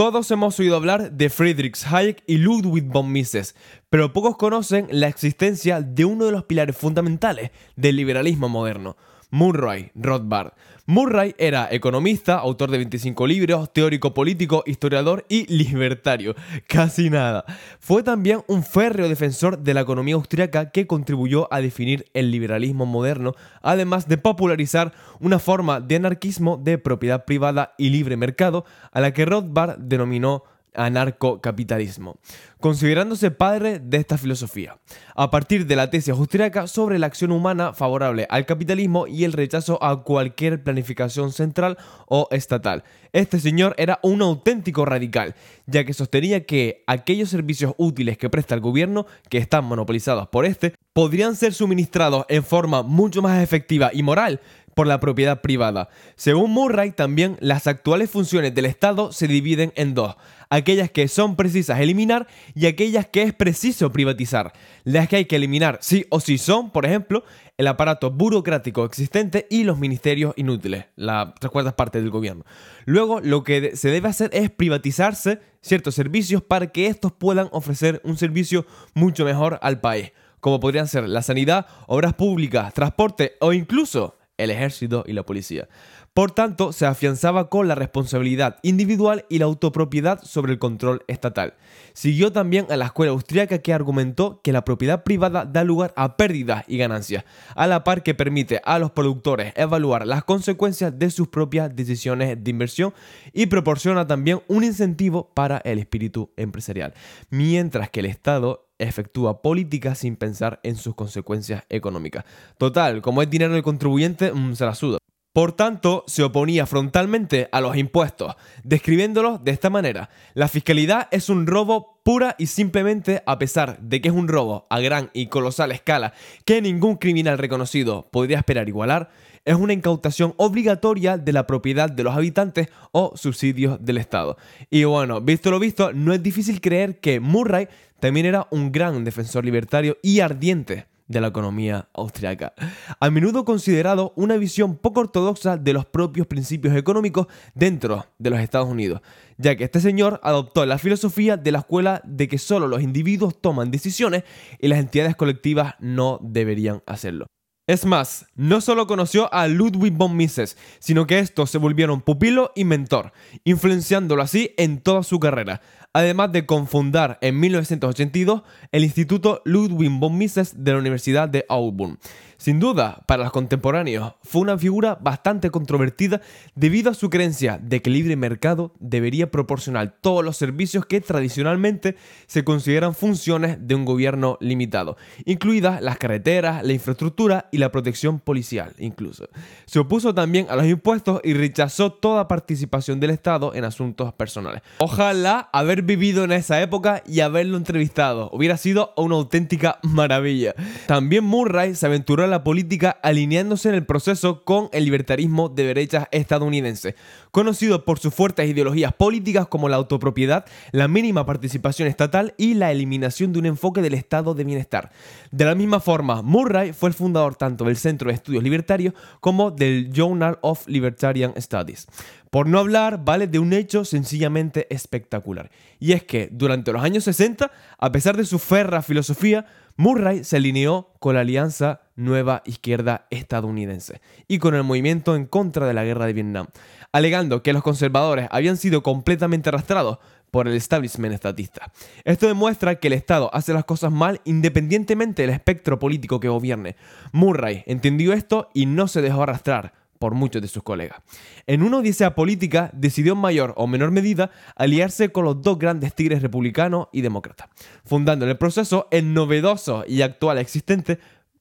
Todos hemos oído hablar de Friedrich Hayek y Ludwig von Mises, pero pocos conocen la existencia de uno de los pilares fundamentales del liberalismo moderno, Murray Rothbard. Murray era economista, autor de 25 libros, teórico político, historiador y libertario. Casi nada. Fue también un férreo defensor de la economía austriaca que contribuyó a definir el liberalismo moderno, además de popularizar una forma de anarquismo de propiedad privada y libre mercado, a la que Rothbard denominó anarcocapitalismo, considerándose padre de esta filosofía, a partir de la tesis austriaca sobre la acción humana favorable al capitalismo y el rechazo a cualquier planificación central o estatal. Este señor era un auténtico radical, ya que sostenía que aquellos servicios útiles que presta el gobierno, que están monopolizados por este, podrían ser suministrados en forma mucho más efectiva y moral por la propiedad privada. Según Murray, también las actuales funciones del Estado se dividen en dos, aquellas que son precisas eliminar y aquellas que es preciso privatizar. Las que hay que eliminar sí o sí son, por ejemplo, el aparato burocrático existente y los ministerios inútiles, las tres cuartas partes del gobierno. Luego, lo que se debe hacer es privatizarse ciertos servicios para que estos puedan ofrecer un servicio mucho mejor al país, como podrían ser la sanidad, obras públicas, transporte o incluso el ejército y la policía. Por tanto, se afianzaba con la responsabilidad individual y la autopropiedad sobre el control estatal. Siguió también a la escuela austríaca que argumentó que la propiedad privada da lugar a pérdidas y ganancias, a la par que permite a los productores evaluar las consecuencias de sus propias decisiones de inversión y proporciona también un incentivo para el espíritu empresarial, mientras que el Estado efectúa políticas sin pensar en sus consecuencias económicas. Total, como es dinero del contribuyente, mm, se la suda. Por tanto, se oponía frontalmente a los impuestos, describiéndolos de esta manera. La fiscalidad es un robo pura y simplemente a pesar de que es un robo a gran y colosal escala que ningún criminal reconocido podría esperar igualar, es una incautación obligatoria de la propiedad de los habitantes o subsidios del Estado. Y bueno, visto lo visto, no es difícil creer que Murray también era un gran defensor libertario y ardiente de la economía austriaca, a menudo considerado una visión poco ortodoxa de los propios principios económicos dentro de los Estados Unidos, ya que este señor adoptó la filosofía de la escuela de que solo los individuos toman decisiones y las entidades colectivas no deberían hacerlo. Es más, no solo conoció a Ludwig von Mises, sino que estos se volvieron pupilo y mentor, influenciándolo así en toda su carrera, además de confundar en 1982 el Instituto Ludwig von Mises de la Universidad de Auburn. Sin duda, para los contemporáneos, fue una figura bastante controvertida debido a su creencia de que el libre mercado debería proporcionar todos los servicios que tradicionalmente se consideran funciones de un gobierno limitado, incluidas las carreteras, la infraestructura y la protección policial incluso. Se opuso también a los impuestos y rechazó toda participación del Estado en asuntos personales. Ojalá haber vivido en esa época y haberlo entrevistado, hubiera sido una auténtica maravilla. También Murray se aventuró la política alineándose en el proceso con el libertarismo de derecha estadounidense, conocido por sus fuertes ideologías políticas como la autopropiedad, la mínima participación estatal y la eliminación de un enfoque del estado de bienestar. De la misma forma, Murray fue el fundador tanto del Centro de Estudios Libertarios como del Journal of Libertarian Studies. Por no hablar, vale de un hecho sencillamente espectacular. Y es que durante los años 60, a pesar de su ferra filosofía, Murray se alineó con la Alianza Nueva Izquierda Estadounidense y con el movimiento en contra de la guerra de Vietnam, alegando que los conservadores habían sido completamente arrastrados por el establishment estatista. Esto demuestra que el Estado hace las cosas mal independientemente del espectro político que gobierne. Murray entendió esto y no se dejó arrastrar por muchos de sus colegas. En una odisea política, decidió en mayor o menor medida aliarse con los dos grandes tigres republicanos y demócratas, fundando en el proceso el novedoso y actual existente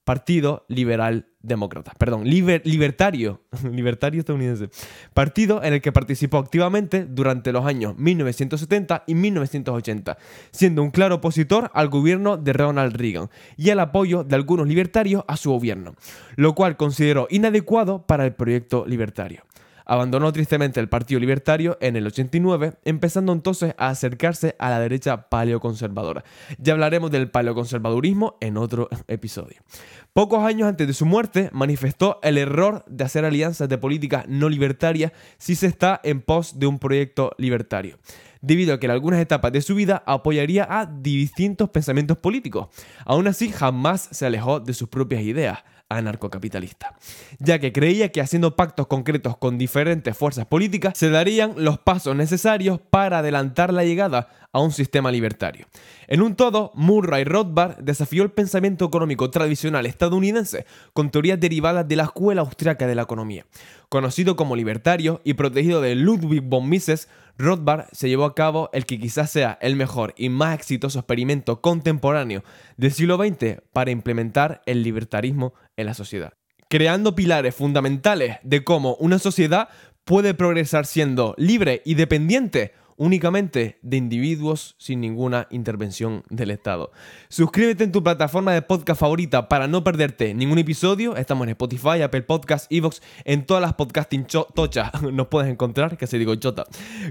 Partido Liberal Demócrata, perdón, libertario, libertario estadounidense, partido en el que participó activamente durante los años 1970 y 1980, siendo un claro opositor al gobierno de Ronald Reagan y al apoyo de algunos libertarios a su gobierno, lo cual consideró inadecuado para el proyecto libertario. Abandonó tristemente el Partido Libertario en el 89, empezando entonces a acercarse a la derecha paleoconservadora. Ya hablaremos del paleoconservadurismo en otro episodio. Pocos años antes de su muerte, manifestó el error de hacer alianzas de política no libertaria si se está en pos de un proyecto libertario debido a que en algunas etapas de su vida apoyaría a distintos pensamientos políticos. Aún así, jamás se alejó de sus propias ideas anarcocapitalista, ya que creía que haciendo pactos concretos con diferentes fuerzas políticas se darían los pasos necesarios para adelantar la llegada a un sistema libertario. En un todo, Murray Rothbard desafió el pensamiento económico tradicional estadounidense con teorías derivadas de la escuela austriaca de la economía. Conocido como libertario y protegido de Ludwig von Mises, Rothbard se llevó a cabo el que quizás sea el mejor y más exitoso experimento contemporáneo del siglo XX para implementar el libertarismo en la sociedad, creando pilares fundamentales de cómo una sociedad puede progresar siendo libre y dependiente únicamente de individuos sin ninguna intervención del Estado. Suscríbete en tu plataforma de podcast favorita para no perderte ningún episodio. Estamos en Spotify, Apple Podcasts, Evox, en todas las podcasting tochas nos puedes encontrar, que se digo chota.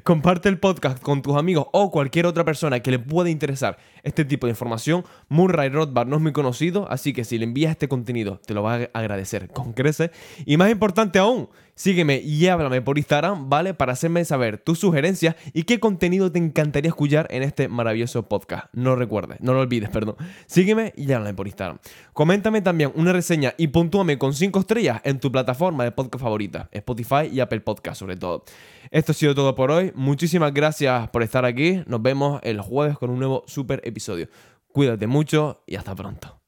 Comparte el podcast con tus amigos o cualquier otra persona que le pueda interesar este tipo de información. Murray Rothbard no es muy conocido, así que si le envías este contenido te lo va a agradecer con crece. Y más importante aún, sígueme y háblame por Instagram, ¿vale? Para hacerme saber tus sugerencias y qué contenido te encantaría escuchar en este maravilloso podcast. No recuerdes, no lo olvides, perdón. Sígueme y háblame por Instagram. Coméntame también una reseña y puntúame con 5 estrellas en tu plataforma de podcast favorita, Spotify y Apple Podcast sobre todo. Esto ha sido todo por hoy. Muchísimas gracias por estar aquí. Nos vemos el jueves con un nuevo super episodio. Cuídate mucho y hasta pronto.